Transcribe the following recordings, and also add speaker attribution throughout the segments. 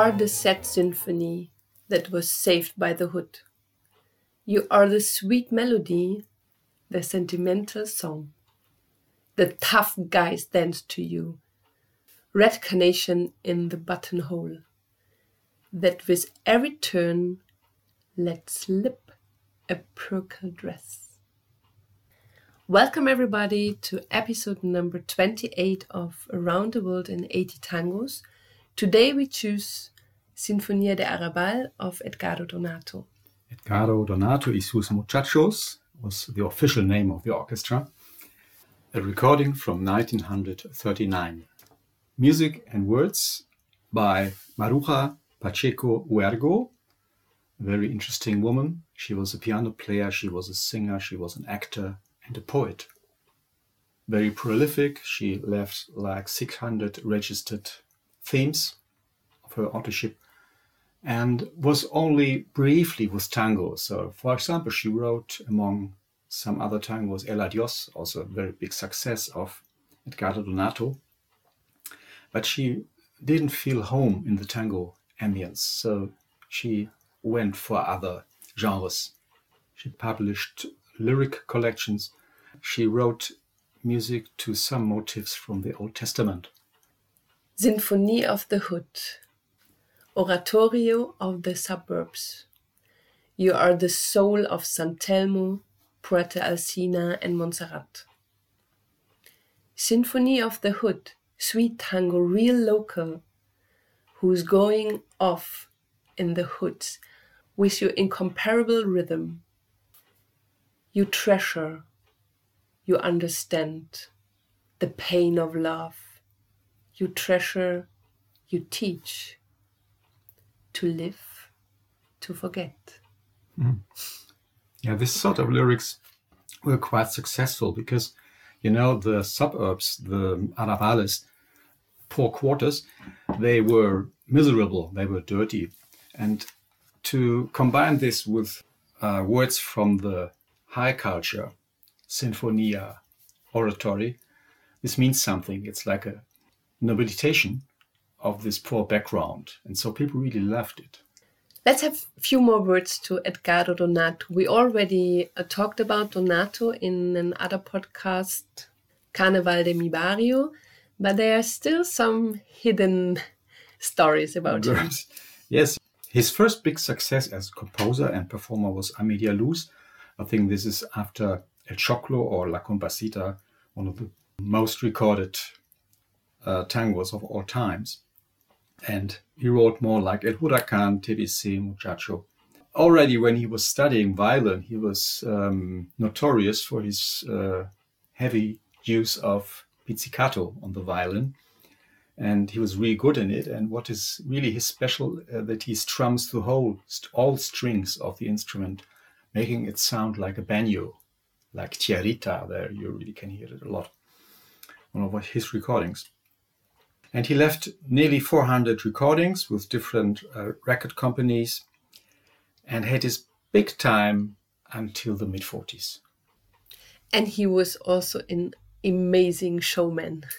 Speaker 1: are the sad symphony that was saved by the hood. You are the sweet melody, the sentimental song. The tough guys dance to you. Red carnation in the buttonhole. That with every turn let slip a purple dress. Welcome, everybody, to episode number 28 of Around the World in 80 Tangos. Today we choose Sinfonia de Arrabal of Edgardo Donato.
Speaker 2: Edgardo Donato y sus muchachos was the official name of the orchestra. A recording from 1939. Music and words by Maruja Pacheco Huergo, a very interesting woman. She was a piano player, she was a singer, she was an actor, and a poet. Very prolific, she left like 600 registered themes of her authorship and was only briefly with tango. So, for example, she wrote among some other tangos El Adios, also a very big success of Edgardo Donato. But she didn't feel home in the tango ambience, so she went for other genres. She published lyric collections. She wrote music to some motifs from the Old Testament.
Speaker 1: Symphony of the Hood, Oratorio of the Suburbs. You are the soul of San Telmo, Puente Alsina, and Montserrat. Symphony of the Hood, sweet tango, real local, who's going off in the hoods with your incomparable rhythm. You treasure, you understand the pain of love. You treasure, you teach to live, to forget.
Speaker 2: Yeah, this sort of lyrics were quite successful because, you know, the suburbs, the arrabales, poor quarters, they were miserable, they were dirty. And to combine this with uh, words from the high culture, sinfonia, oratory, this means something. It's like a nobilization of this poor background. And so people really loved it.
Speaker 1: Let's have a few more words to Edgardo Donato. We already uh, talked about Donato in another podcast, Carnaval de mi Barrio, but there are still some hidden stories about him.
Speaker 2: Yes, his first big success as composer and performer was Amelia Luz. I think this is after El Choclo or La Cumparsita, one of the most recorded uh, tangos of all times. And he wrote more like El Huracan, TBC, Muchacho. Already when he was studying violin, he was um, notorious for his uh, heavy use of pizzicato on the violin. And he was really good in it. And what is really his special uh, that he strums the whole, all strings of the instrument, making it sound like a banjo, like Tierrita. There you really can hear it a lot. One of his recordings. And he left nearly 400 recordings with different uh, record companies and had his big time until the mid 40s.
Speaker 1: And he was also an amazing showman.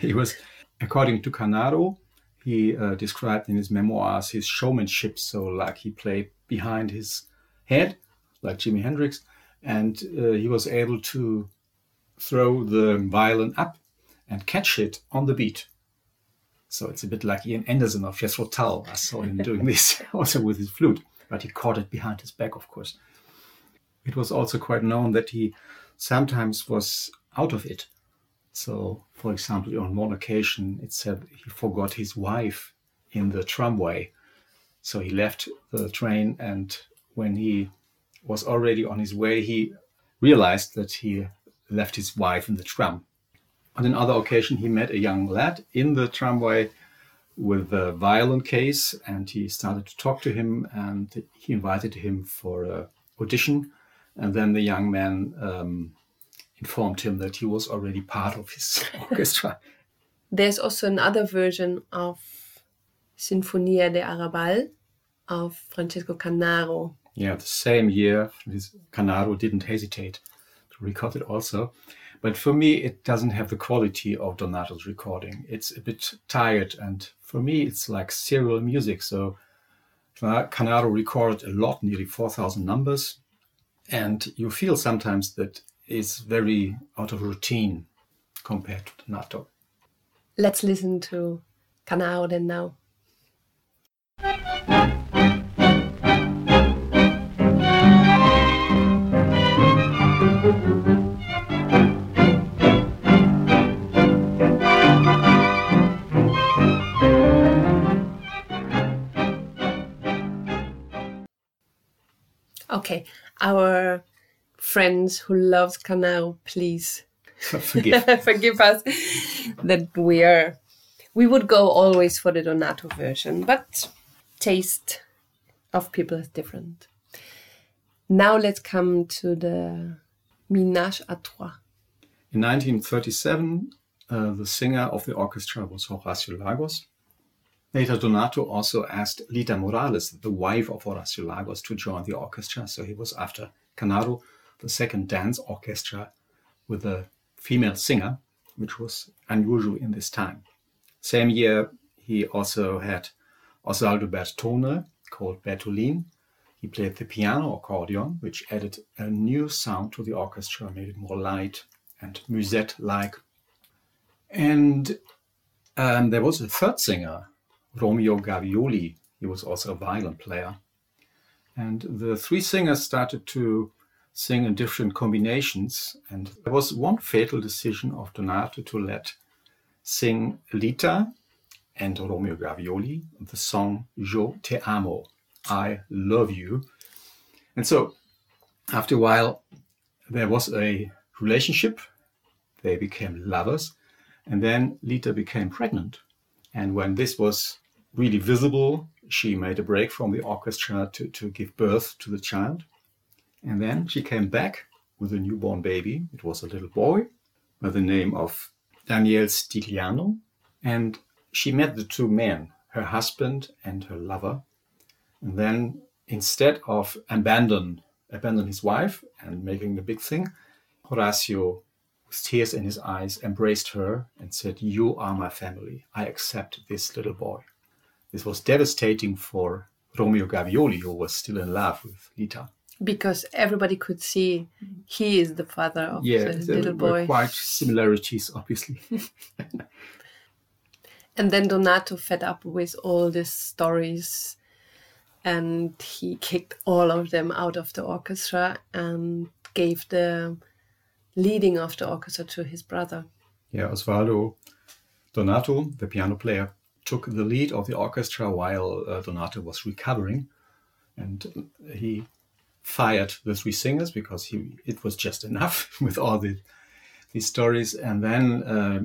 Speaker 2: He was, according to Canaro, he uh, described in his memoirs his showmanship. So, like he played behind his head, like Jimi Hendrix, and uh, he was able to throw the violin up and catch it on the beat. So it's a bit like Ian Anderson of Jethro Tull. I saw him doing this also with his flute, but he caught it behind his back, of course. It was also quite known that he sometimes was out of it. So, for example, on one occasion, it said he forgot his wife in the tramway. So he left the train, and when he was already on his way, he realized that he left his wife in the tram. On another occasion, he met a young lad in the tramway with a violin case, and he started to talk to him, and he invited him for an audition. And then the young man um, informed him that he was already part of his orchestra.
Speaker 1: There's also another version of Sinfonia de Arrabal of Francesco Canaro.
Speaker 2: Yeah, the same year, Canaro didn't hesitate to record it also. But for me, it doesn't have the quality of Donato's recording. It's a bit tired, and for me, it's like serial music. So Canaro recorded a lot, nearly 4,000 numbers, and you feel sometimes that it's very out of routine compared to Donato.
Speaker 1: Let's listen to Canaro then now. Okay, our friends who love Canaro, please
Speaker 2: forgive.
Speaker 1: forgive us that we are we would go always for the Donato version, but taste of people is different. Now let's come to the Ménage à Trois.
Speaker 2: In 1937, uh, the singer of the orchestra was Horacio Lagos. Later, Donato also asked Lita Morales, the wife of Horacio Lagos, to join the orchestra. So he was after Canaro, the second dance orchestra with a female singer, which was unusual in this time. Same year, he also had Osvaldo Bertone, called Bertolin. He played the piano accordion, which added a new sound to the orchestra, made it more light and musette like. And um, there was a third singer, Romeo Gavioli. He was also a violin player. And the three singers started to sing in different combinations. And there was one fatal decision of Donato to let sing Lita and Romeo Gavioli the song Yo te amo, I love you. And so after a while, there was a relationship. They became lovers. And then Lita became pregnant. And when this was really visible, she made a break from the orchestra to, to give birth to the child. And then she came back with a newborn baby. It was a little boy by the name of Daniel Stigliano. And she met the two men, her husband and her lover. And then instead of abandon, abandon his wife and making a big thing, Horacio, with tears in his eyes, embraced her and said, You are my family. I accept this little boy. This was devastating for Romeo Gavioli, who was still in love with Lita
Speaker 1: because everybody could see he is the father of
Speaker 2: yeah,
Speaker 1: the little boy.
Speaker 2: quite similarities, obviously.
Speaker 1: and then Donato fed up with all these stories, and he kicked all of them out of the orchestra and gave the leading of the orchestra to his brother.
Speaker 2: Yeah, Osvaldo Donato, the piano player, took the lead of the orchestra while uh, Donato was recovering, and he fired the three singers because he it was just enough with all the these stories. And then uh,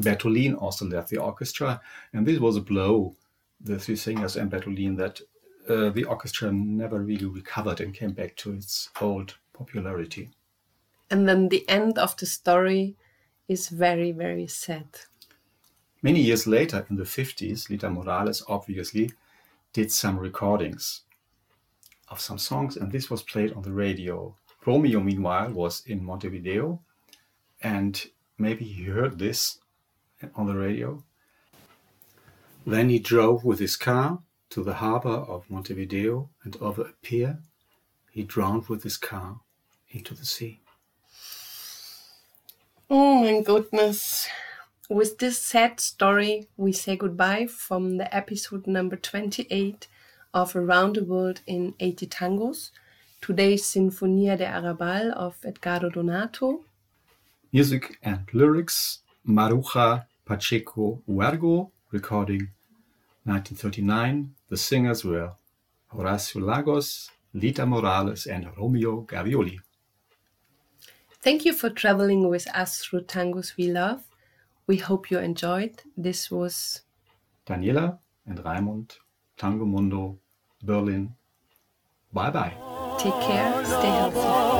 Speaker 2: Bertolin also left the orchestra, and this was a blow. The three singers and Bertolin that uh, the orchestra never really recovered and came back to its old popularity.
Speaker 1: And then the end of the story is very, very sad.
Speaker 2: Many years later, in the 50s, Lita Morales obviously did some recordings of some songs, and this was played on the radio. Romeo, meanwhile, was in Montevideo, and maybe he heard this on the radio. Then he drove with his car to the harbor of Montevideo, and over a pier, he drowned with his car into the sea.
Speaker 1: Oh my goodness. With this sad story, we say goodbye from the episode number 28 of Around the World in 80 Tangos, today's Sinfonia de Arrabal of Edgardo Donato.
Speaker 2: Music and lyrics, Maruja Pacheco Huergo, recording 1939. The singers were Horacio Lagos, Lita Morales, and Romeo Gavioli.
Speaker 1: Thank you for traveling with us through tangos we love. We hope you enjoyed. This was
Speaker 2: Daniela and Raimund, Tango Mundo, Berlin. Bye bye.
Speaker 1: Take care, stay healthy.